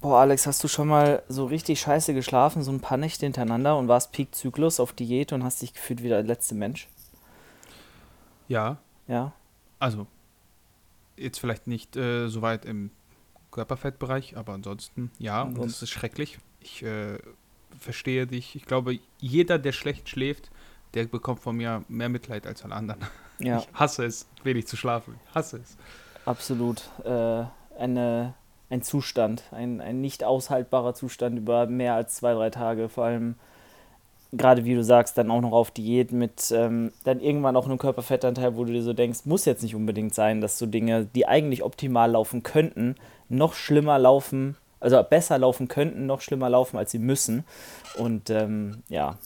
Boah, Alex, hast du schon mal so richtig scheiße geschlafen, so ein paar Nächte hintereinander und warst Peak-Zyklus auf Diät und hast dich gefühlt wie der letzte Mensch? Ja, Ja? also jetzt vielleicht nicht äh, so weit im Körperfettbereich, aber ansonsten ja, und das Ansonsten. ist schrecklich. Ich äh, verstehe dich. Ich glaube, jeder, der schlecht schläft, der bekommt von mir mehr Mitleid als alle anderen. Ja, Ich hasse es, wenig zu schlafen. Ich hasse es. absolut. Äh, eine, ein Zustand, ein, ein nicht aushaltbarer Zustand über mehr als zwei, drei Tage. Vor allem, gerade wie du sagst, dann auch noch auf Diät mit ähm, dann irgendwann auch einem Körperfettanteil, wo du dir so denkst, muss jetzt nicht unbedingt sein, dass so Dinge, die eigentlich optimal laufen könnten, noch schlimmer laufen, also besser laufen könnten, noch schlimmer laufen, als sie müssen. Und ähm, ja,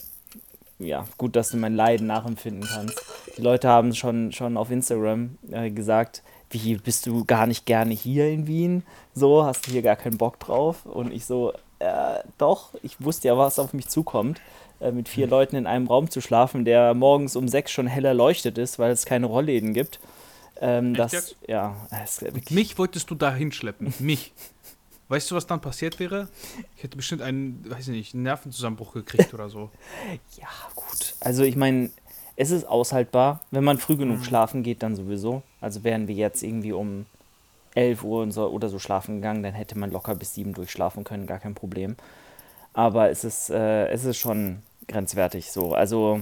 ja, gut, dass du mein Leiden nachempfinden kannst. Die Leute haben schon, schon auf Instagram äh, gesagt, wie bist du gar nicht gerne hier in Wien? So, hast du hier gar keinen Bock drauf? Und ich so, äh, doch, ich wusste ja, was auf mich zukommt, äh, mit vier Leuten in einem Raum zu schlafen, der morgens um sechs schon hell erleuchtet ist, weil es keine Rollläden gibt. Ähm, das, ja, wirklich Mich wolltest du da hinschleppen. Mich. Weißt du, was dann passiert wäre? Ich hätte bestimmt einen, weiß ich nicht, einen Nervenzusammenbruch gekriegt oder so. Ja, gut. Also ich meine, es ist aushaltbar. Wenn man früh genug schlafen geht, dann sowieso. Also wären wir jetzt irgendwie um 11 Uhr so, oder so schlafen gegangen, dann hätte man locker bis 7 durchschlafen können, gar kein Problem. Aber es ist, äh, es ist schon grenzwertig so. Also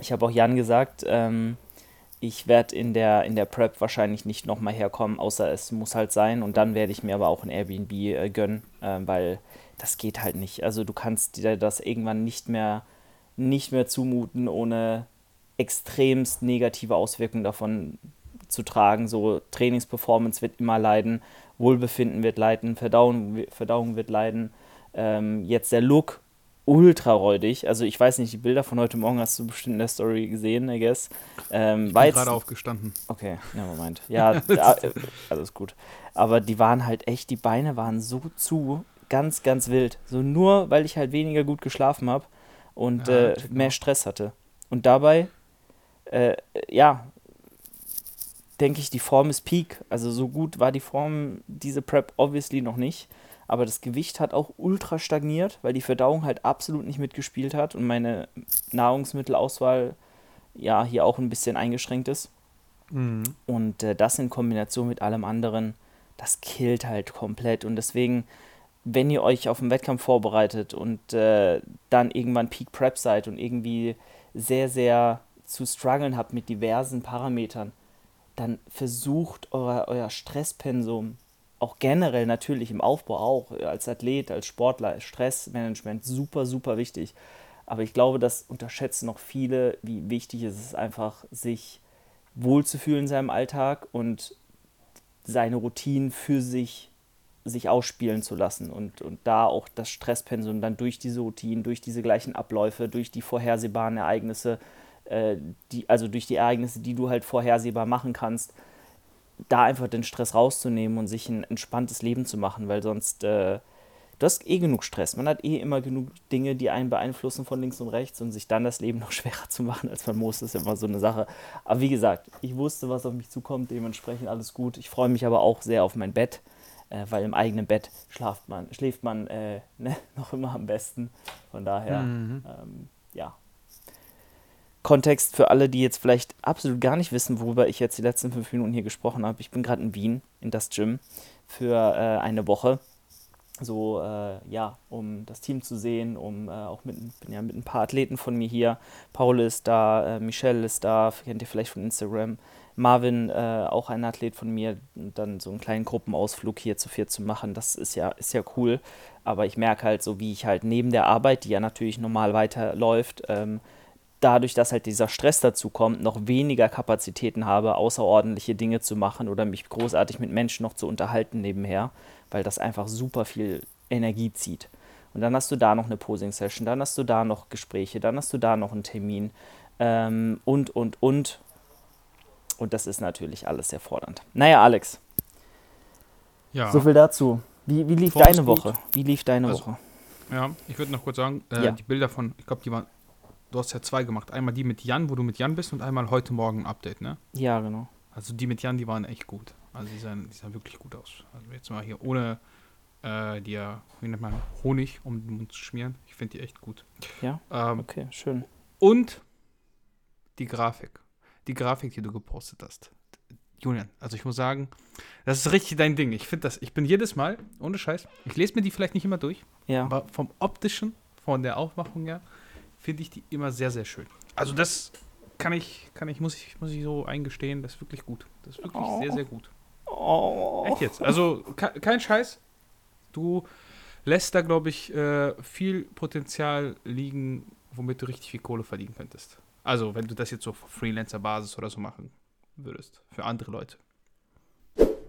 ich habe auch Jan gesagt, ähm, ich werde in der, in der Prep wahrscheinlich nicht nochmal herkommen, außer es muss halt sein. Und dann werde ich mir aber auch ein Airbnb äh, gönnen, äh, weil das geht halt nicht. Also du kannst dir das irgendwann nicht mehr, nicht mehr zumuten, ohne extremst negative Auswirkungen davon zu tragen. So Trainingsperformance wird immer leiden, Wohlbefinden wird leiden, Verdauung, Verdauung wird leiden. Ähm, jetzt der Look, ultra räudig. Also ich weiß nicht, die Bilder von heute Morgen hast du bestimmt in der Story gesehen, I guess. Ähm, Ich bin gerade aufgestanden. Okay, ja, Moment. Ja, da, äh, alles gut. Aber die waren halt echt, die Beine waren so zu, ganz, ganz wild. So nur, weil ich halt weniger gut geschlafen habe und Ja, äh, mehr. Stress hatte. Und dabei, äh, ja, denke ich, die Form ist peak. Also so gut war die Form diese Prep obviously noch nicht. Aber das Gewicht hat auch ultra stagniert, weil die Verdauung halt absolut nicht mitgespielt hat und meine Nahrungsmittelauswahl ja hier auch ein bisschen eingeschränkt ist. Mhm. Und äh, das in Kombination mit allem anderen, das killt halt komplett. Und deswegen, wenn ihr euch auf einen Wettkampf vorbereitet und äh, dann irgendwann Peak Prep seid und irgendwie sehr, sehr zu strugglen habt mit diversen Parametern, dann versucht euer, euer Stresspensum, auch generell natürlich im Aufbau auch, als Athlet, als Sportler, Stressmanagement, super, super wichtig. Aber ich glaube, das unterschätzen noch viele, wie wichtig es ist, einfach sich wohlzufühlen in seinem Alltag und seine Routinen für sich sich ausspielen zu lassen und, und da auch das Stresspensum dann durch diese Routinen, durch diese gleichen Abläufe, durch die vorhersehbaren Ereignisse, äh, die, also durch die Ereignisse, die du halt vorhersehbar machen kannst, da einfach den Stress rauszunehmen und sich ein entspanntes Leben zu machen, weil sonst, äh, du hast eh genug Stress. Man hat eh immer genug Dinge, die einen beeinflussen von links und rechts und sich dann das Leben noch schwerer zu machen, als man muss, ist immer so eine Sache. Aber wie gesagt, ich wusste, was auf mich zukommt, dementsprechend alles gut. Ich freue mich aber auch sehr auf mein Bett, äh, weil im eigenen Bett schlaft man, schläft man äh, ne, noch immer am besten. Von daher, Mhm. ähm, ja. Kontext für alle, die jetzt vielleicht absolut gar nicht wissen, worüber ich jetzt die letzten fünf Minuten hier gesprochen habe. Ich bin gerade in Wien, in das Gym, für äh, eine Woche. So, äh, ja, um das Team zu sehen, um äh, auch mit, bin ja mit ein paar Athleten von mir hier. Paul ist da, äh, Michelle ist da, kennt ihr vielleicht von Instagram. Marvin, äh, auch ein Athlet von mir, dann so einen kleinen Gruppenausflug hier zu viert zu machen, das ist ja, ist ja cool. Aber ich merke halt so, wie ich halt neben der Arbeit, die ja natürlich normal weiterläuft, ähm, dadurch, dass halt dieser Stress dazu kommt, noch weniger Kapazitäten habe, außerordentliche Dinge zu machen oder mich großartig mit Menschen noch zu unterhalten nebenher, weil das einfach super viel Energie zieht. Und dann hast du da noch eine Posing-Session, dann hast du da noch Gespräche, dann hast du da noch einen Termin ähm, und, und, und. Und das ist natürlich alles sehr fordernd. Naja, Alex, Ja. so viel dazu. Wie, wie lief ist deine. Woche? Wie lief deine Also, Woche? Ja, ich würde noch kurz sagen, äh, Ja. die Bilder von, ich glaube, die waren, du hast ja zwei gemacht. Einmal die mit Jan, wo du mit Jan bist und einmal heute Morgen ein Update, ne? Ja, genau. Also die mit Jan, die waren echt gut. Also die sahen, die sahen wirklich gut aus. Also jetzt mal hier ohne äh, dir, wie nennt man, Honig um den Mund zu schmieren. Ich finde die echt gut. Ja? Ähm, Okay, schön. Und die Grafik. Die Grafik, die du gepostet hast. Julian, also ich muss sagen, das ist richtig dein Ding. Ich finde das, ich bin jedes Mal, ohne Scheiß, ich lese mir die vielleicht nicht immer durch, Ja. aber vom optischen, von der Aufmachung her, finde ich die immer sehr, sehr schön. Also das kann ich, kann ich, muss ich, muss ich so eingestehen, das ist wirklich gut. Das ist wirklich Oh. sehr, sehr gut. Oh. Echt jetzt. Also ke- kein Scheiß. Du lässt da, glaube ich, äh, viel Potenzial liegen, womit du richtig viel Kohle verdienen könntest. Also, wenn du das jetzt so auf Freelancer-Basis oder so machen würdest. Für andere Leute.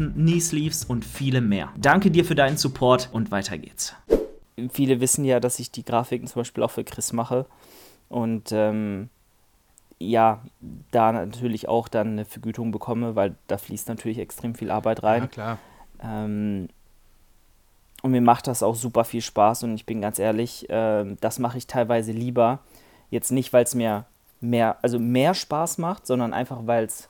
Knee Sleeves und viele mehr. Danke dir für deinen Support und weiter geht's. Viele wissen ja, dass ich die Grafiken zum Beispiel auch für Chris mache. Und ähm, ja, da natürlich auch dann eine Vergütung bekomme, weil da fließt natürlich extrem viel Arbeit rein. Ja, klar. Ähm, und mir macht das auch super viel Spaß und ich bin ganz ehrlich, ähm, das mache ich teilweise lieber. Jetzt nicht, weil es mir mehr, also mehr Spaß macht, sondern einfach, weil es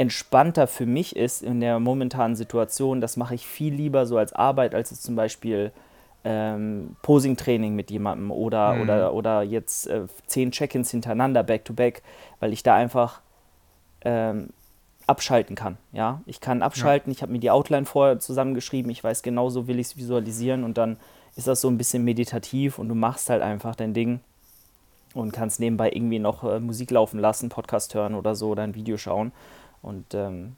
entspannter für mich ist in der momentanen Situation. Das mache ich viel lieber so als Arbeit, als es zum Beispiel ähm, Posing-Training mit jemandem oder, Mhm. oder, oder jetzt äh, zehn Check-ins hintereinander, back-to-back, weil ich da einfach ähm, abschalten kann. Ja, ich kann abschalten. Ich habe mir die Outline vorher zusammengeschrieben. Ich weiß genau, so will ich es visualisieren und dann ist das so ein bisschen meditativ und du machst halt einfach dein Ding und kannst nebenbei irgendwie noch äh, Musik laufen lassen, Podcast hören oder so oder ein Video schauen. Und ähm,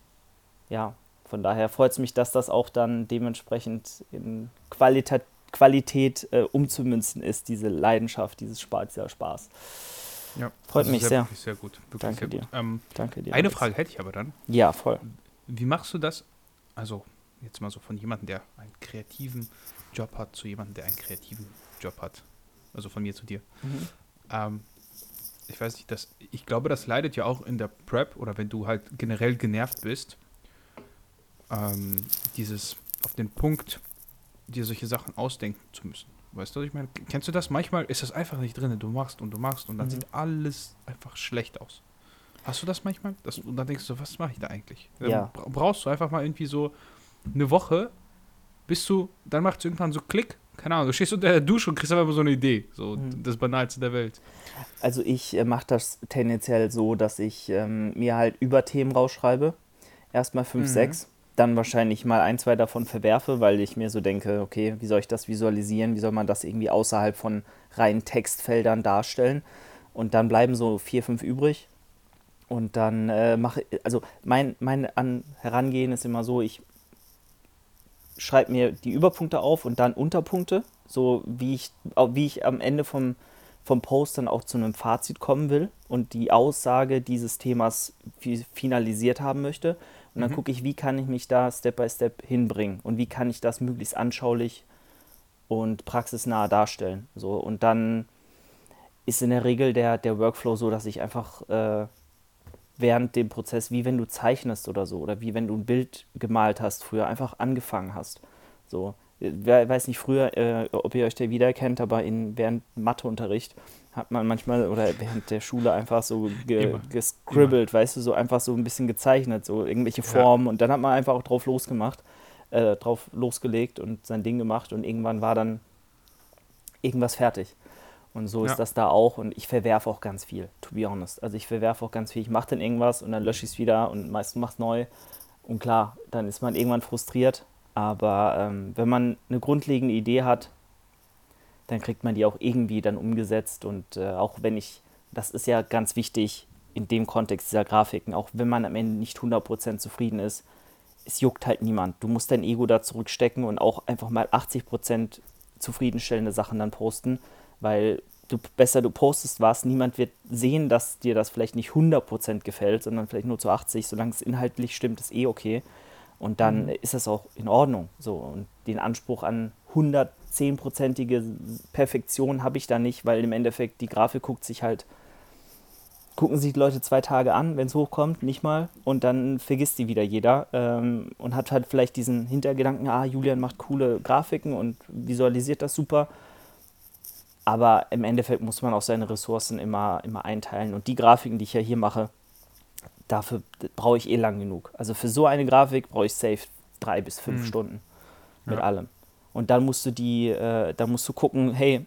ja, von daher freut es mich, dass das auch dann dementsprechend in Qualita Qualität äh, umzumünzen ist, diese Leidenschaft, dieses Spaß, dieser Spaß. Ja. Freut mich sehr. Wirklich sehr gut. Wirklich Danke sehr dir. Gut. Ähm, Danke dir. eine Alex. Frage hätte ich aber dann. Ja, voll. Wie machst du das? Also, jetzt mal so von jemandem, der einen kreativen Job hat, zu jemandem, der einen kreativen Job hat. Also von mir zu dir. Mhm. Ähm, ich weiß nicht, das, ich glaube, das leidet ja auch in der Prep oder wenn du halt generell genervt bist, ähm, dieses auf den Punkt, dir solche Sachen ausdenken zu müssen. Weißt du, was ich meine? Kennst du das? Manchmal ist das einfach nicht drin. Du machst und du machst und dann Mhm. sieht alles einfach schlecht aus. Hast du das manchmal? Das, und dann denkst du, was mache ich da eigentlich? Ja. Dann brauchst du einfach mal irgendwie so eine Woche, bis du, dann macht es irgendwann so Klick. Keine Ahnung, du stehst unter der Dusche und kriegst einfach so eine Idee. So Mhm. das Banalste der Welt. Also ich äh, mache das tendenziell so, dass ich ähm, mir halt über Themen rausschreibe. Erstmal fünf, Mhm. sechs. Dann wahrscheinlich mal ein, zwei davon verwerfe, weil ich mir so denke, okay, wie soll ich das visualisieren? Wie soll man das irgendwie außerhalb von reinen Textfeldern darstellen? Und dann bleiben so vier, fünf übrig. Und dann äh, mache also mein, mein An Herangehen ist immer so, ich schreibe mir die Überpunkte auf und dann Unterpunkte, so wie ich, wie ich am Ende vom, vom Post dann auch zu einem Fazit kommen will und die Aussage dieses Themas fi- finalisiert haben möchte. Und dann Mhm. gucke ich, wie kann ich mich da Step by Step hinbringen und wie kann ich das möglichst anschaulich und praxisnah darstellen. So, und dann ist in der Regel der, der Workflow so, dass ich einfach äh, während dem Prozess, wie wenn du zeichnest oder so, oder wie wenn du ein Bild gemalt hast, früher einfach angefangen hast. So, wer weiß nicht früher, äh, ob ihr euch da wiedererkennt, aber in, während Matheunterricht hat man manchmal oder während der Schule einfach so ge Immer. gescribbelt, weißt du, so einfach so ein bisschen gezeichnet, so irgendwelche Ja. Formen und dann hat man einfach auch drauf losgemacht, äh, drauf losgelegt und sein Ding gemacht und irgendwann war dann irgendwas fertig. Und so Ja. ist das da auch und ich verwerfe auch ganz viel, to be honest. Also ich verwerfe auch ganz viel. Ich mache dann irgendwas und dann lösche ich es wieder und meistens mache es neu. Und klar, dann ist man irgendwann frustriert. Aber ähm, wenn man eine grundlegende Idee hat, dann kriegt man die auch irgendwie dann umgesetzt. Und äh, auch wenn ich, das ist ja ganz wichtig in dem Kontext dieser Grafiken, auch wenn man am Ende nicht 100% zufrieden ist, es juckt halt niemand. Du musst dein Ego da zurückstecken und auch einfach mal 80% zufriedenstellende Sachen dann posten, weil du besser du postest was, niemand wird sehen, dass dir das vielleicht nicht 100% gefällt, sondern vielleicht nur zu 80, solange es inhaltlich stimmt, ist eh okay. Und dann mhm. ist das auch in Ordnung. So. Und den Anspruch an 110-prozentige Perfektion habe ich da nicht, weil im Endeffekt die Grafik guckt sich halt, gucken sich die Leute zwei Tage an, wenn es hochkommt, nicht mal. Und dann vergisst die wieder jeder ähm, und hat halt vielleicht diesen Hintergedanken, ah, Julian macht coole Grafiken und visualisiert das super. Aber im Endeffekt muss man auch seine Ressourcen immer, immer einteilen. Und die Grafiken, die ich ja hier mache, dafür brauche ich eh lang genug. Also für so eine Grafik brauche ich safe drei bis fünf mhm. Stunden mit ja. allem. Und dann musst du die, äh, dann musst du gucken, hey,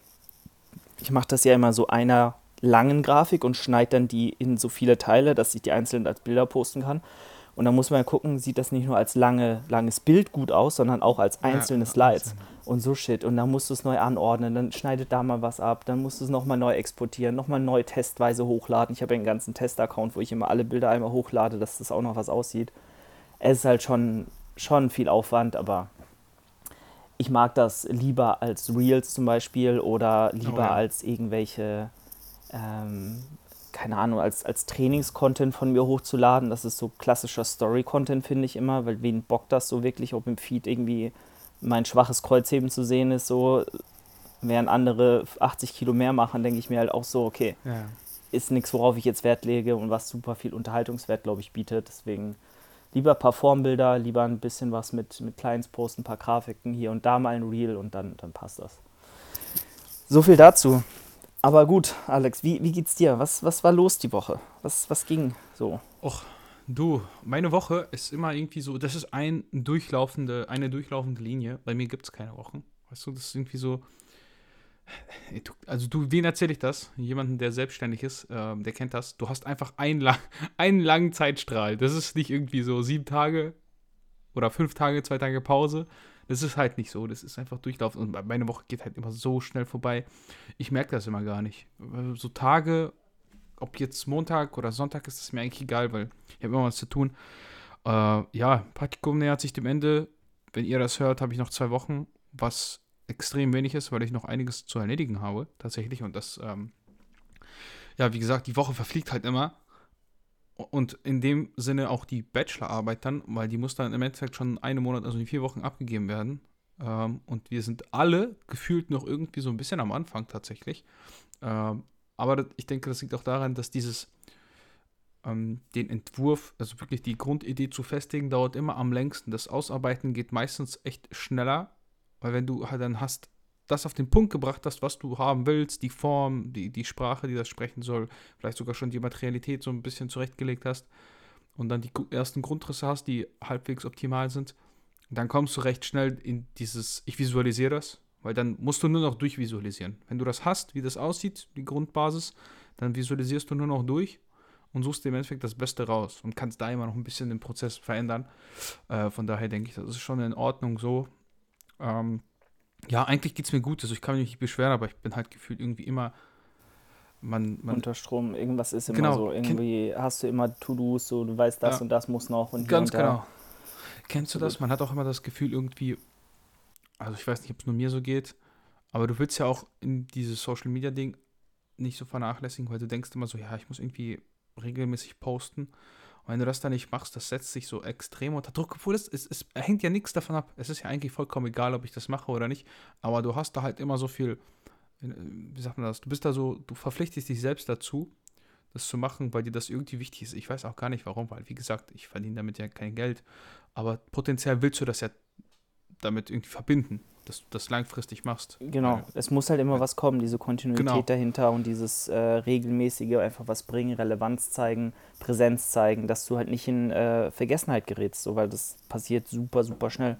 ich mache das ja immer so einer langen Grafik und schneide dann die in so viele Teile, dass ich die einzeln als Bilder posten kann. Und dann muss man gucken, sieht das nicht nur als lange, langes Bild gut aus, sondern auch als einzelne Slides und so shit. Und dann musst du es neu anordnen, dann schneidet da mal was ab, dann musst du es nochmal neu exportieren, nochmal neu testweise hochladen. Ich habe ja einen ganzen Test-Account, wo ich immer alle Bilder einmal hochlade, dass das auch noch was aussieht. Es ist halt schon, schon viel Aufwand, aber ich mag das lieber als Reels zum Beispiel oder lieber oh ja. als irgendwelche ähm, keine Ahnung, als, als Trainings-Content von mir hochzuladen. Das ist so klassischer Story-Content, finde ich immer, weil wen bockt das so wirklich, ob im Feed irgendwie mein schwaches Kreuzheben zu sehen ist, so während andere 80 Kilo mehr machen, denke ich mir halt auch so, okay, ja. ist nichts, worauf ich jetzt Wert lege und was super viel Unterhaltungswert, glaube ich, bietet. Deswegen lieber ein paar Formbilder, lieber ein bisschen was mit, mit Clients posten, ein paar Grafiken, hier und da mal ein Reel und dann, dann passt das. So viel dazu. Aber gut, Alex, wie, wie geht's dir? Was, was war los die Woche? Was, was ging so? Och, du, meine Woche ist immer irgendwie so, das ist ein durchlaufende, eine durchlaufende Linie. Bei mir gibt es keine Wochen. Weißt du, das ist irgendwie so. Also du, wen erzähle ich das? Jemanden, der selbstständig ist, äh, der kennt das. Du hast einfach einen, lang, einen langen Zeitstrahl. Das ist nicht irgendwie so sieben Tage oder fünf Tage, zwei Tage Pause, das ist halt nicht so. Das ist einfach durchlaufen. Und meine Woche geht halt immer so schnell vorbei. Ich merke das immer gar nicht. So Tage, ob jetzt Montag oder Sonntag ist, ist mir eigentlich egal, weil ich habe immer was zu tun. Äh, ja, Praktikum nähert sich dem Ende. Wenn ihr das hört, habe ich noch zwei Wochen, was extrem wenig ist, weil ich noch einiges zu erledigen habe, tatsächlich. Und das, ähm, ja, wie gesagt, die Woche verfliegt halt immer. Und in dem Sinne auch die Bachelorarbeit dann, weil die muss dann im Endeffekt schon einen Monat, also in vier Wochen abgegeben werden. Ähm, und wir sind alle gefühlt noch irgendwie so ein bisschen am Anfang tatsächlich. Ähm, aber ich denke, das liegt auch daran, dass dieses, ähm, den Entwurf, also wirklich die Grundidee zu festigen, dauert immer am längsten. Das Ausarbeiten geht meistens echt schneller, weil wenn du halt dann hast, das auf den Punkt gebracht hast, was du haben willst, die Form, die, die Sprache, die das sprechen soll, vielleicht sogar schon die Materialität so ein bisschen zurechtgelegt hast und dann die ersten Grundrisse hast, die halbwegs optimal sind, dann kommst du recht schnell in dieses, ich visualisiere das, weil dann musst du nur noch durchvisualisieren. Wenn du das hast, wie das aussieht, die Grundbasis, dann visualisierst du nur noch durch und suchst dir im Endeffekt das Beste raus und kannst da immer noch ein bisschen den Prozess verändern. Äh, von daher denke ich, das ist schon in Ordnung so. Ähm, ja, eigentlich geht es mir gut. Also ich kann mich nicht beschweren, aber ich bin halt gefühlt irgendwie immer. Man, man Unter Strom, irgendwas ist immer genau, so. Irgendwie hast du immer To-Dos, so du weißt, das ja, und das muss noch und Ganz und genau. Kennst du das? Man hat auch immer das Gefühl, irgendwie, also ich weiß nicht, ob es nur mir so geht, aber du willst ja auch in dieses Social Media Ding nicht so vernachlässigen, weil du denkst immer so, ja, ich muss irgendwie regelmäßig posten. Und wenn du das dann nicht machst, das setzt sich so extrem unter Druck. Obwohl es, es, es hängt ja nichts davon ab. Es ist ja eigentlich vollkommen egal, ob ich das mache oder nicht. Aber du hast da halt immer so viel, äh, wie sagt man das? Du bist da so, du verpflichtest dich selbst dazu, das zu machen, weil dir das irgendwie wichtig ist. Ich weiß auch gar nicht warum, weil wie gesagt, ich verdiene damit ja kein Geld. Aber potenziell willst du das ja damit irgendwie verbinden dass du das langfristig machst. Genau, es muss halt immer was kommen, diese Kontinuität genau. dahinter und dieses äh, regelmäßige, einfach was bringen, Relevanz zeigen, Präsenz zeigen, dass du halt nicht in äh, Vergessenheit gerätst, so, weil das passiert super, super schnell.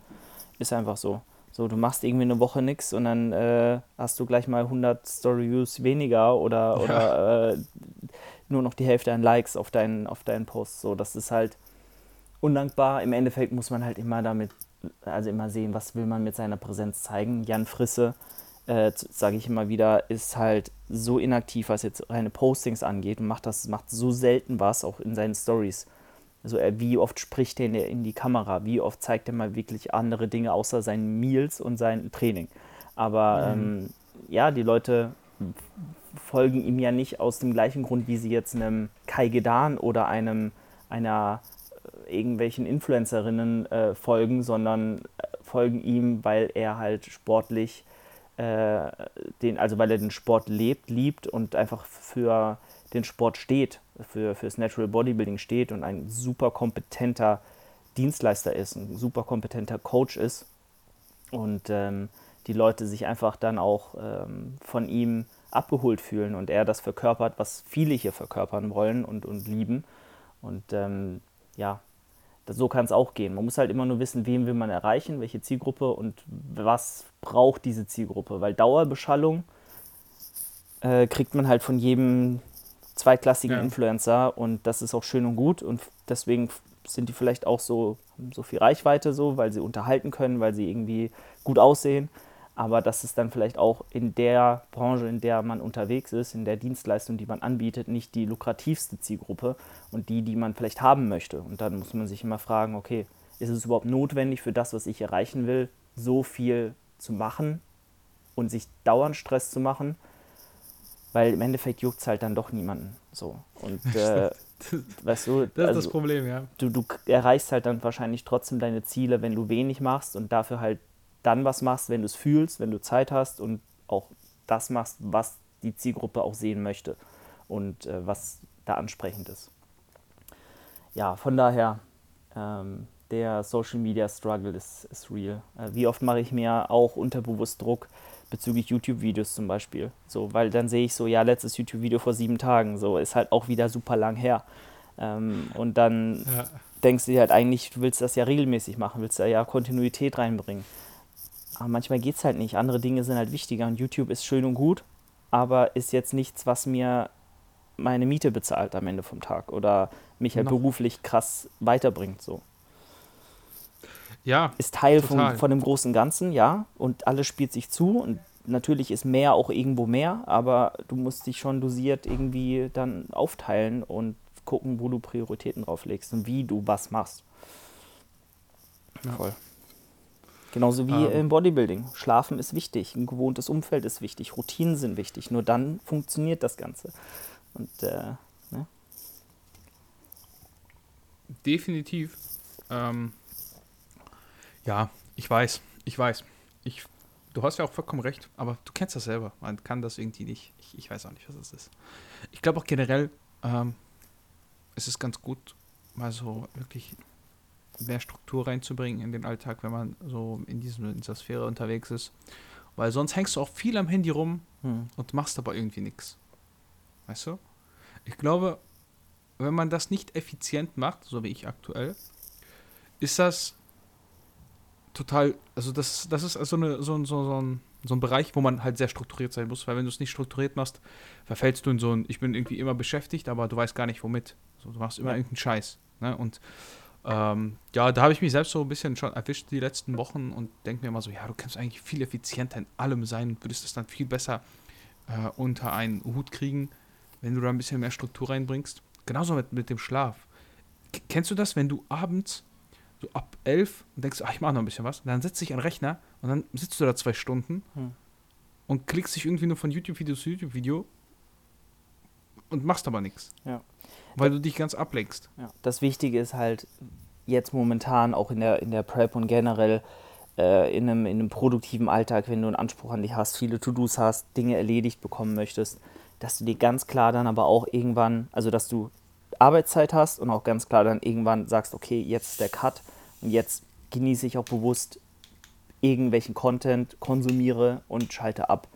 Ist einfach so. So, du machst irgendwie eine Woche nichts und dann äh, hast du gleich mal 100 Story-Views weniger oder, ja. oder äh, nur noch die Hälfte an Likes auf deinen, auf deinen Post. So, das ist halt undankbar. Im Endeffekt muss man halt immer damit also immer sehen, was will man mit seiner Präsenz zeigen. Jan Frisse, äh, sage ich immer wieder, ist halt so inaktiv, was jetzt reine Postings angeht und macht das macht so selten was, auch in seinen Stories. Also er, wie oft spricht er in, in die Kamera, wie oft zeigt er mal wirklich andere Dinge außer seinen Meals und sein Training. Aber mhm. ähm, ja, die Leute folgen ihm ja nicht aus dem gleichen Grund, wie sie jetzt einem Kai Gedan oder einem einer irgendwelchen Influencerinnen äh, folgen, sondern äh, folgen ihm, weil er halt sportlich äh, den, also weil er den Sport lebt, liebt und einfach für den Sport steht, für fürs Natural Bodybuilding steht und ein super kompetenter Dienstleister ist, ein super kompetenter Coach ist und ähm, die Leute sich einfach dann auch ähm, von ihm abgeholt fühlen und er das verkörpert, was viele hier verkörpern wollen und, und lieben. Und ähm, ja, das, so kann es auch gehen. Man muss halt immer nur wissen, wen will man erreichen, welche Zielgruppe und was braucht diese Zielgruppe. Weil Dauerbeschallung äh, kriegt man halt von jedem zweitklassigen ja. Influencer und das ist auch schön und gut und deswegen sind die vielleicht auch so, so viel Reichweite so, weil sie unterhalten können, weil sie irgendwie gut aussehen aber das ist dann vielleicht auch in der Branche, in der man unterwegs ist, in der Dienstleistung, die man anbietet, nicht die lukrativste Zielgruppe und die, die man vielleicht haben möchte. Und dann muss man sich immer fragen, okay, ist es überhaupt notwendig für das, was ich erreichen will, so viel zu machen und sich dauernd Stress zu machen? Weil im Endeffekt juckt es halt dann doch niemanden. So. Und äh, weißt du, das ist also, das Problem, ja. Du, du erreichst halt dann wahrscheinlich trotzdem deine Ziele, wenn du wenig machst und dafür halt dann was machst, wenn du es fühlst, wenn du Zeit hast und auch das machst, was die Zielgruppe auch sehen möchte und äh, was da ansprechend ist. Ja, von daher, ähm, der Social Media Struggle ist, ist real. Äh, wie oft mache ich mir auch unterbewusst Druck bezüglich YouTube-Videos zum Beispiel? So, weil dann sehe ich so, ja, letztes YouTube-Video vor sieben Tagen, so ist halt auch wieder super lang her. Ähm, und dann ja. denkst du dir halt eigentlich, du willst das ja regelmäßig machen, willst da ja Kontinuität reinbringen. Aber manchmal geht es halt nicht. Andere Dinge sind halt wichtiger und YouTube ist schön und gut, aber ist jetzt nichts, was mir meine Miete bezahlt am Ende vom Tag oder mich halt Noch. beruflich krass weiterbringt. So. Ja. Ist Teil von, von dem großen Ganzen, ja. Und alles spielt sich zu und natürlich ist mehr auch irgendwo mehr, aber du musst dich schon dosiert irgendwie dann aufteilen und gucken, wo du Prioritäten drauf legst und wie du was machst. Ja. Voll. Genauso wie ähm. im Bodybuilding. Schlafen ist wichtig, ein gewohntes Umfeld ist wichtig, Routinen sind wichtig. Nur dann funktioniert das Ganze. Und äh, ne? Definitiv. Ähm, ja, ich weiß, ich weiß. Ich, du hast ja auch vollkommen recht, aber du kennst das selber. Man kann das irgendwie nicht. Ich, ich weiß auch nicht, was das ist. Ich glaube auch generell, ähm, es ist ganz gut, mal so wirklich mehr Struktur reinzubringen in den Alltag, wenn man so in, diesem, in dieser Sphäre unterwegs ist. Weil sonst hängst du auch viel am Handy rum hm. und machst aber irgendwie nichts. Weißt du? Ich glaube, wenn man das nicht effizient macht, so wie ich aktuell, ist das total, also das, das ist also eine, so, so, so, ein, so ein Bereich, wo man halt sehr strukturiert sein muss, weil wenn du es nicht strukturiert machst, verfällst du in so ein, ich bin irgendwie immer beschäftigt, aber du weißt gar nicht womit. So, du machst immer ja. irgendeinen Scheiß. Ne? Und ähm, ja, da habe ich mich selbst so ein bisschen schon erwischt die letzten Wochen und denke mir immer so, ja, du kannst eigentlich viel effizienter in allem sein und würdest das dann viel besser äh, unter einen Hut kriegen, wenn du da ein bisschen mehr Struktur reinbringst. Genauso mit, mit dem Schlaf. K kennst du das, wenn du abends so ab elf und denkst, ach, ich mache noch ein bisschen was, und dann setzt dich an den Rechner und dann sitzt du da zwei Stunden hm. und klickst dich irgendwie nur von YouTube-Video zu YouTube-Video und machst aber nichts. Ja. Weil du dich ganz ablenkst. Ja. Das Wichtige ist halt jetzt momentan auch in der, in der Prep und generell äh, in, einem, in einem produktiven Alltag, wenn du einen Anspruch an dich hast, viele To-Dos hast, Dinge erledigt bekommen möchtest, dass du dir ganz klar dann aber auch irgendwann, also dass du Arbeitszeit hast und auch ganz klar dann irgendwann sagst, okay, jetzt ist der Cut und jetzt genieße ich auch bewusst irgendwelchen Content, konsumiere und schalte ab.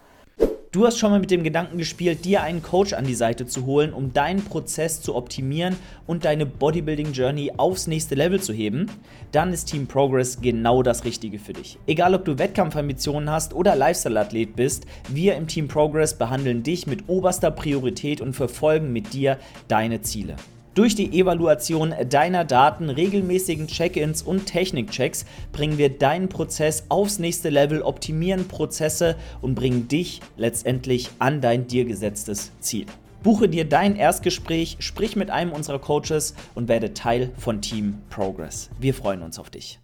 Du hast schon mal mit dem Gedanken gespielt, dir einen Coach an die Seite zu holen, um deinen Prozess zu optimieren und deine Bodybuilding Journey aufs nächste Level zu heben? Dann ist Team Progress genau das Richtige für dich. Egal ob du Wettkampfambitionen hast oder Lifestyle-Athlet bist, wir im Team Progress behandeln dich mit oberster Priorität und verfolgen mit dir deine Ziele. Durch die Evaluation deiner Daten, regelmäßigen Check-ins und Technikchecks bringen wir deinen Prozess aufs nächste Level, optimieren Prozesse und bringen dich letztendlich an dein dir gesetztes Ziel. Buche dir dein Erstgespräch, sprich mit einem unserer Coaches und werde Teil von Team Progress. Wir freuen uns auf dich.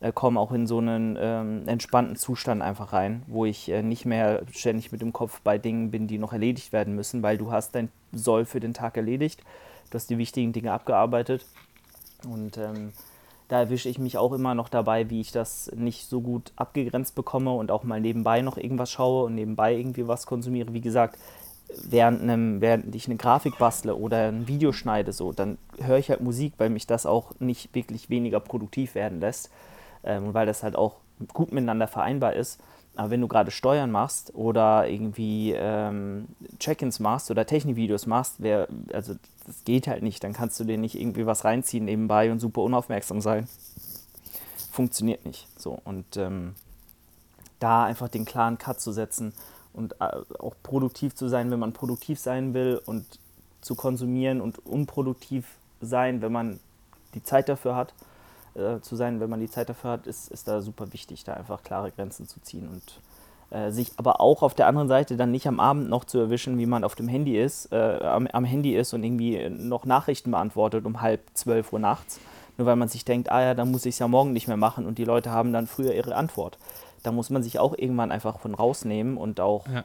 Äh, komme auch in so einen ähm, entspannten Zustand einfach rein, wo ich äh, nicht mehr ständig mit dem Kopf bei Dingen bin, die noch erledigt werden müssen, weil du hast dein Soll für den Tag erledigt Du hast die wichtigen Dinge abgearbeitet Und ähm, da erwische ich mich auch immer noch dabei, wie ich das nicht so gut abgegrenzt bekomme und auch mal nebenbei noch irgendwas schaue und nebenbei irgendwie was konsumiere. Wie gesagt, während, einem, während ich eine Grafik bastle oder ein Video schneide, so, dann höre ich halt Musik, weil mich das auch nicht wirklich weniger produktiv werden lässt ähm, und weil das halt auch gut miteinander vereinbar ist. Aber wenn du gerade Steuern machst oder irgendwie ähm, Check-ins machst oder Technikvideos machst, wär, also das geht halt nicht. Dann kannst du dir nicht irgendwie was reinziehen nebenbei und super unaufmerksam sein. Funktioniert nicht. So und ähm, da einfach den klaren Cut zu setzen und äh, auch produktiv zu sein, wenn man produktiv sein will und zu konsumieren und unproduktiv sein, wenn man die Zeit dafür hat, äh, zu sein, wenn man die Zeit dafür hat, ist, ist da super wichtig, da einfach klare Grenzen zu ziehen und äh, sich aber auch auf der anderen Seite dann nicht am Abend noch zu erwischen, wie man auf dem Handy ist, äh, am, am, Handy ist und irgendwie noch Nachrichten beantwortet um halb zwölf Uhr nachts, nur weil man sich denkt, ah ja, dann muss ich es ja morgen nicht mehr machen und die Leute haben dann früher ihre Antwort da muss man sich auch irgendwann einfach von rausnehmen und auch ja.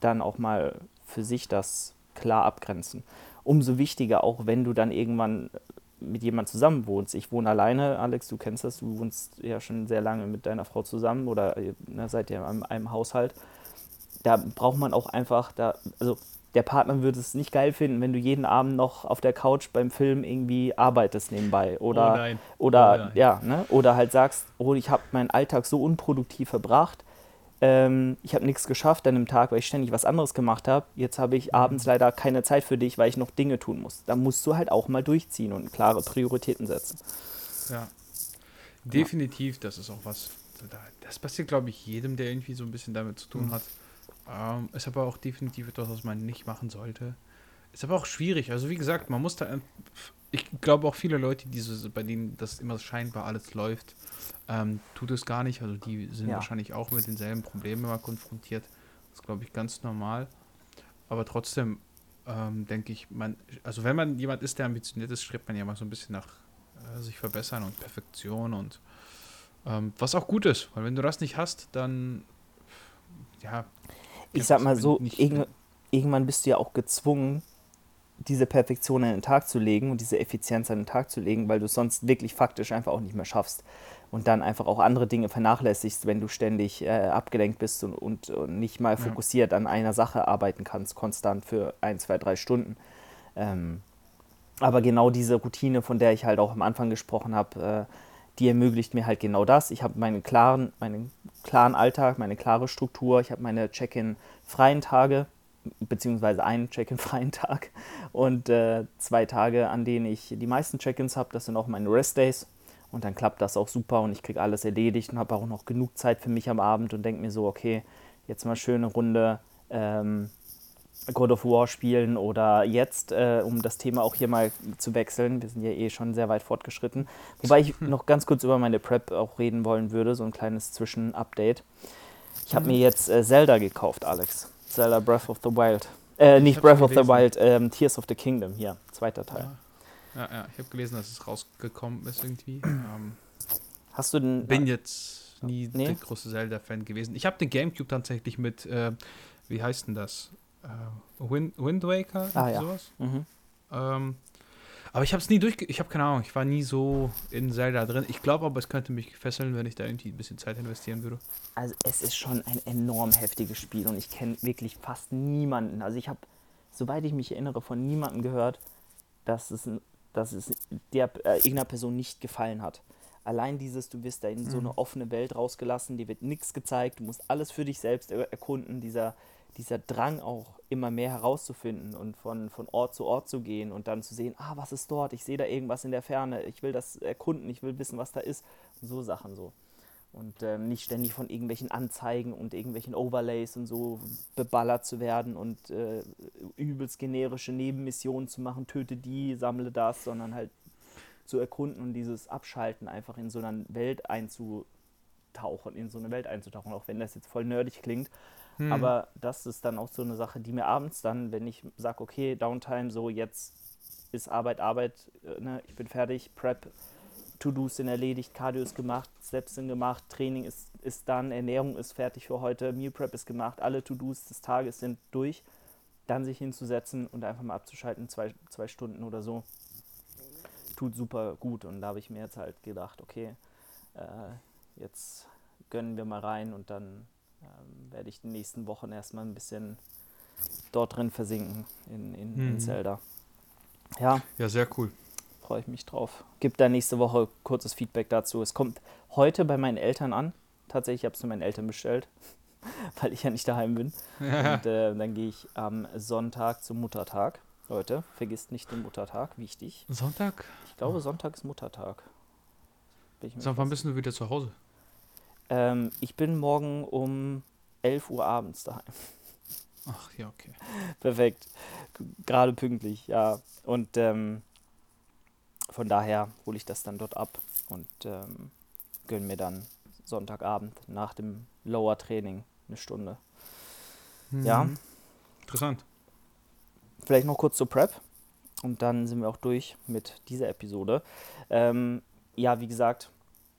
dann auch mal für sich das klar abgrenzen. Umso wichtiger auch, wenn du dann irgendwann mit jemandem zusammen wohnst. Ich wohne alleine, Alex, du kennst das, du wohnst ja schon sehr lange mit deiner Frau zusammen oder ne, seid ihr in einem, Haushalt. Da braucht man auch einfach, da, also der Partner würde es nicht geil finden, wenn du jeden Abend noch auf der Couch beim Film irgendwie arbeitest nebenbei. Oder, oh nein. oder, oh. Ja, ne? oder halt sagst, oh, ich habe meinen Alltag so unproduktiv verbracht, ähm, ich habe nichts geschafft an einem Tag, weil ich ständig was anderes gemacht habe. Jetzt habe ich abends mhm. leider keine Zeit für dich, weil ich noch Dinge tun muss. Da musst du halt auch mal durchziehen und klare Prioritäten setzen. Ja, definitiv, das ist auch was. Das passiert, glaube ich, jedem, der irgendwie so ein bisschen damit zu tun mhm. hat. Ähm, ist aber auch definitiv etwas, was man nicht machen sollte. Ist aber auch schwierig. Also wie gesagt, man muss da. Ich glaube auch viele Leute, die so, bei denen das immer scheinbar alles läuft, ähm, tut es gar nicht. Also die sind ja. wahrscheinlich auch mit denselben Problemen immer konfrontiert. Das ist, glaube ich, ganz normal. Aber trotzdem ähm, denke ich, man, also wenn man jemand ist, der ambitioniert ist, strebt man ja mal so ein bisschen nach äh, sich verbessern und Perfektion und ähm, was auch gut ist, weil wenn du das nicht hast, dann ja, ich sag mal so, irg irgendwann bist du ja auch gezwungen, diese Perfektion an den Tag zu legen und diese Effizienz an den Tag zu legen, weil du es sonst wirklich faktisch einfach auch nicht mehr schaffst und dann einfach auch andere Dinge vernachlässigst, wenn du ständig äh, abgelenkt bist und, und, und, nicht mal fokussiert an einer Sache arbeiten kannst, konstant für ein, zwei, drei Stunden. Ähm, aber genau diese Routine, von der ich halt auch am Anfang gesprochen habe, äh, die ermöglicht mir halt genau das. Ich habe meinen klaren, meinen klaren Alltag, meine klare Struktur, ich habe meine Check-in-freien Tage, beziehungsweise einen Check-in-freien Tag und äh, zwei Tage, an denen ich die meisten Check-ins habe. Das sind auch meine Rest-Days. Und dann klappt das auch super und ich kriege alles erledigt und habe auch noch genug Zeit für mich am Abend und denke mir so, okay, jetzt mal schöne Runde ähm, God of War spielen oder jetzt, äh, um das Thema auch hier mal zu wechseln, wir sind ja eh schon sehr weit fortgeschritten, wobei ich noch ganz kurz über meine Prep auch reden wollen würde, so ein kleines Zwischen-Update. Ich habe mir jetzt äh, Zelda gekauft, Alex. Zelda Breath of the Wild. Äh, nicht Breath of the Wild, ähm, Tears of the Kingdom, hier, zweiter Teil. Ja, ja, ja. ich habe gelesen, dass es rausgekommen ist irgendwie. Ähm, Hast du den... Bin jetzt nie nee? der große Zelda-Fan gewesen. Ich habe den Gamecube tatsächlich mit, äh, wie heißt denn das? äh, Wind, Wind Waker ah, ja. sowas. Mhm. Ähm, aber ich habe es nie durch, ich habe keine Ahnung, ich war nie so in Zelda drin. Ich glaube aber, es könnte mich fesseln, wenn ich da irgendwie ein bisschen Zeit investieren würde. Also es ist schon ein enorm heftiges Spiel und ich kenne wirklich fast niemanden. Also ich habe, soweit ich mich erinnere, von niemandem gehört, dass es, dass es der äh, irgendeiner Person nicht gefallen hat. Allein dieses, du wirst da in so eine mhm. offene Welt rausgelassen, dir wird nichts gezeigt, du musst alles für dich selbst erkunden, dieser, dieser Drang auch immer mehr herauszufinden und von, von Ort zu Ort zu gehen und dann zu sehen, ah, was ist dort? Ich sehe da irgendwas in der Ferne, ich will das erkunden, ich will wissen, was da ist. So Sachen so. Und ähm, nicht ständig von irgendwelchen Anzeigen und irgendwelchen Overlays und so beballert zu werden und äh, übelst generische Nebenmissionen zu machen, töte die, sammle das, sondern halt zu erkunden und dieses Abschalten einfach in so einer Welt einzutauchen, in so eine Welt einzutauchen, auch wenn das jetzt voll nerdig klingt. Hm. Aber das ist dann auch so eine Sache, die mir abends dann, wenn ich sage, okay, Downtime, so jetzt ist Arbeit, Arbeit, äh, ne, ich bin fertig, Prep, To-Dos sind erledigt, Cardio ist gemacht, Steps sind gemacht, Training ist, ist dann, Ernährung ist fertig für heute, Meal Prep ist gemacht, alle To-Dos des Tages sind durch, dann sich hinzusetzen und einfach mal abzuschalten, zwei, zwei Stunden oder so. tut super gut. Und da habe ich mir jetzt halt gedacht, okay, äh, jetzt gönnen wir mal rein und dann ähm, werde ich die nächsten Wochen erstmal ein bisschen dort drin versinken in, in, mhm. in Zelda. Ja. Ja, sehr cool. Freue ich mich drauf. Gibt da nächste Woche kurzes Feedback dazu. Es kommt heute bei meinen Eltern an. Tatsächlich habe ich es zu meinen Eltern bestellt, weil ich ja nicht daheim bin. Ja. Und äh, dann gehe ich am Sonntag zum Muttertag. Leute, vergisst nicht den Muttertag, wichtig. Sonntag? Ich glaube, Sonntag ist Muttertag. Sag, wann bist du wieder zu Hause? Ähm, ich bin morgen um 11 Uhr abends daheim. Ach ja, okay. Perfekt. Gerade pünktlich, ja. Und ähm, von daher hole ich das dann dort ab und ähm, gönne mir dann Sonntagabend nach dem Lower Training eine Stunde. Mhm. Ja. Interessant. Vielleicht noch kurz zur Prep und dann sind wir auch durch mit dieser Episode. Ähm, ja, wie gesagt,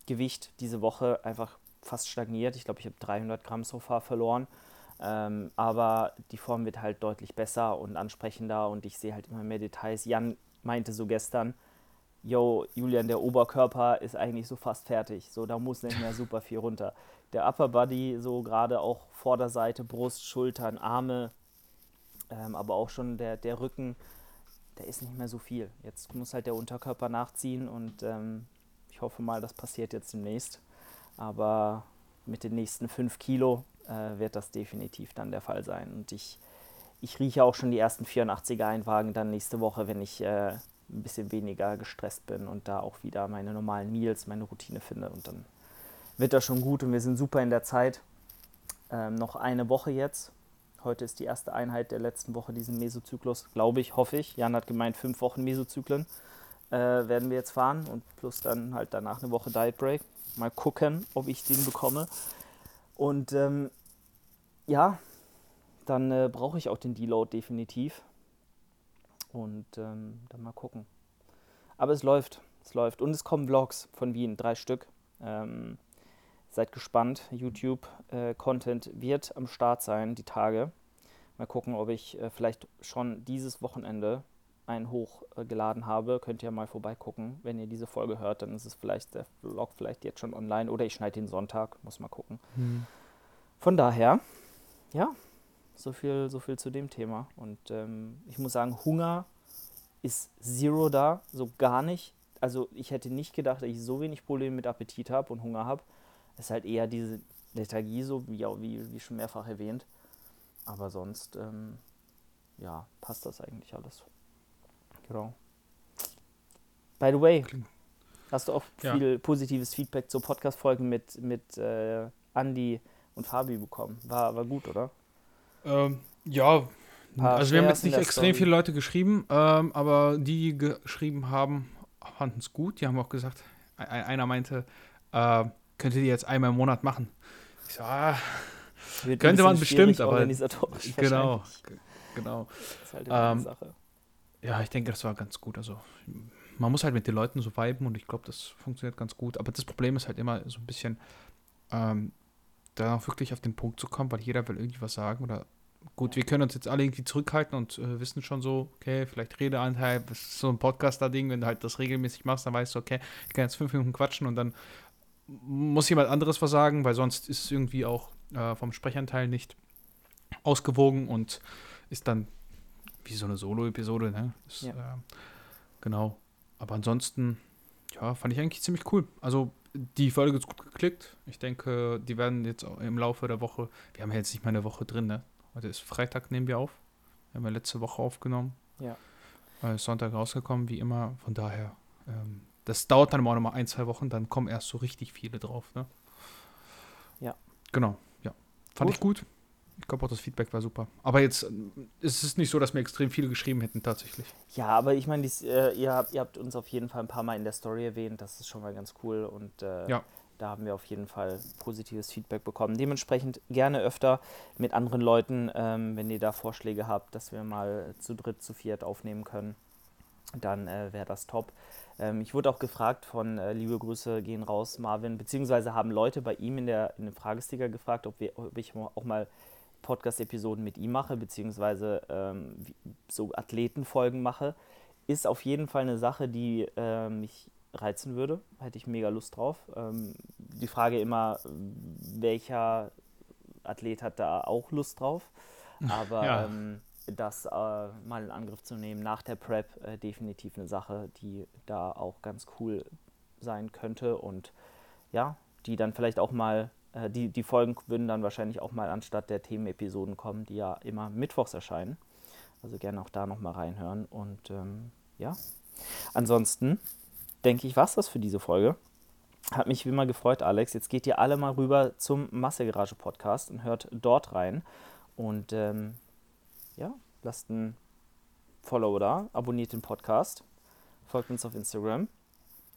Gewicht diese Woche einfach fast stagniert. Ich glaube, ich habe 300 Gramm so far verloren. Ähm, aber die Form wird halt deutlich besser und ansprechender und ich sehe halt immer mehr Details. Jan meinte so gestern, yo, Julian, der Oberkörper ist eigentlich so fast fertig. So, da muss nicht mehr super viel runter. Der Upper Body, so gerade auch Vorderseite, Brust, Schultern, Arme, ähm, aber auch schon der, der Rücken, der ist nicht mehr so viel. Jetzt muss halt der Unterkörper nachziehen und ähm, ich hoffe mal, das passiert jetzt demnächst. Aber mit den nächsten fünf Kilo äh, wird das definitiv dann der Fall sein. Und ich, ich rieche auch schon die ersten 84er Einwagen dann nächste Woche, wenn ich äh, ein bisschen weniger gestresst bin und da auch wieder meine normalen Meals, meine Routine finde. Und dann wird das schon gut und wir sind super in der Zeit. Ähm, noch eine Woche jetzt. Heute ist die erste Einheit der letzten Woche diesen Mesozyklus, glaube ich, hoffe ich. Jan hat gemeint, fünf Wochen Mesozyklen äh, werden wir jetzt fahren und plus dann halt danach eine Woche Diet Break. Mal gucken, ob ich den bekomme. Und ähm, ja, dann äh, brauche ich auch den Deload definitiv. Und ähm, dann mal gucken. Aber es läuft, es läuft. Und es kommen Vlogs von Wien, drei Stück. Ähm, seid gespannt. YouTube-Content äh, wird am Start sein, die Tage. Mal gucken, ob ich äh, vielleicht schon dieses Wochenende einen hochgeladen habe. Könnt ihr mal vorbeigucken. Wenn ihr diese Folge hört, dann ist es vielleicht der Vlog vielleicht jetzt schon online oder ich schneide den Sonntag. Muss mal gucken. Hm. Von daher ja, so viel, so viel zu dem Thema. Und ähm, ich muss sagen, Hunger ist zero da, so gar nicht. Also ich hätte nicht gedacht, dass ich so wenig Probleme mit Appetit habe und Hunger habe. Es ist halt eher diese Lethargie, so wie, wie, wie schon mehrfach erwähnt. Aber sonst, ähm, ja, passt das eigentlich alles. Genau. By the way, hast du auch ja. viel positives Feedback zur Podcast-Folge mit, mit äh, Andy und Fabi bekommen. War, war gut, oder? Ähm, ja, also wir haben jetzt nicht extrem viele Leute geschrieben, ähm, aber die, die geschrieben haben, fanden es gut. Die haben auch gesagt, einer meinte, äh, könntet ihr jetzt einmal im Monat machen. Ich so, ah, könnte man bestimmt, aber genau, genau. Das ist halt immer ähm, Sache. Ja, ich denke, das war ganz gut. Also man muss halt mit den Leuten so viben und ich glaube, das funktioniert ganz gut. Aber das Problem ist halt immer so ein bisschen, ähm, da auch wirklich auf den Punkt zu kommen, weil jeder will irgendwie was sagen oder gut, wir können uns jetzt alle irgendwie zurückhalten und äh, wissen schon so, okay, vielleicht Redeanteil, das ist so ein Podcaster-Ding, wenn du halt das regelmäßig machst, dann weißt du, okay, ich kann jetzt fünf Minuten quatschen und dann muss jemand anderes was sagen, weil sonst ist es irgendwie auch äh, vom Sprechanteil nicht ausgewogen und ist dann wie so eine Solo-Episode, ne? Ist, ja. äh, genau. Aber ansonsten, ja, fand ich eigentlich ziemlich cool. Also die Folge ist gut geklickt. Ich denke, die werden jetzt im Laufe der Woche, wir haben ja jetzt nicht mal eine Woche drin, ne? Heute ist Freitag, nehmen wir auf. Wir haben ja letzte Woche aufgenommen. Ja. Äh, Sonntag rausgekommen, wie immer. Von daher, ähm, das dauert dann auch noch mal ein, zwei Wochen, dann kommen erst so richtig viele drauf, ne? Ja. Genau, ja. Fand gut. ich gut. Ich glaube auch, das Feedback war super. Aber jetzt ist es nicht so, dass mir extrem viele geschrieben hätten, tatsächlich. Ja, aber ich meine, äh, ihr, habt, ihr habt uns auf jeden Fall ein paar Mal in der Story erwähnt. Das ist schon mal ganz cool. Und äh, ja. da haben wir auf jeden Fall positives Feedback bekommen. Dementsprechend gerne öfter mit anderen Leuten, ähm, wenn ihr da Vorschläge habt, dass wir mal zu dritt, zu viert aufnehmen können. Dann äh, wäre das top. Ähm, ich wurde auch gefragt von äh, Liebe Grüße gehen raus, Marvin, beziehungsweise haben Leute bei ihm in, der, in dem Fragesticker gefragt, ob, wir, ob ich auch mal Podcast-Episoden mit ihm mache, beziehungsweise ähm, so Athletenfolgen mache. ist auf jeden Fall eine Sache, die äh, mich reizen würde. Hätte ich mega Lust drauf. Ähm, die Frage immer, welcher Athlet hat da auch Lust drauf? Aber ja. ähm, das äh, mal in Angriff zu nehmen nach der Prep, äh, definitiv eine Sache, die da auch ganz cool sein könnte und ja, die dann vielleicht auch mal, äh, die, die Folgen würden dann wahrscheinlich auch mal anstatt der Themenepisoden kommen, die ja immer mittwochs erscheinen. Also gerne auch da nochmal reinhören und ähm, ja, ansonsten denke ich, war es das für diese Folge. Hat mich wie immer gefreut, Alex. Jetzt geht ihr alle mal rüber zum Massegarage Podcast und hört dort rein. Und ähm, ja, lasst ein Follow da, abonniert den Podcast, folgt uns auf Instagram.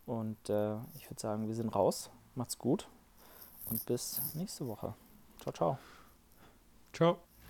Und äh, ich würde sagen, wir sind raus. Macht's gut und bis nächste Woche. Ciao, ciao. Ciao.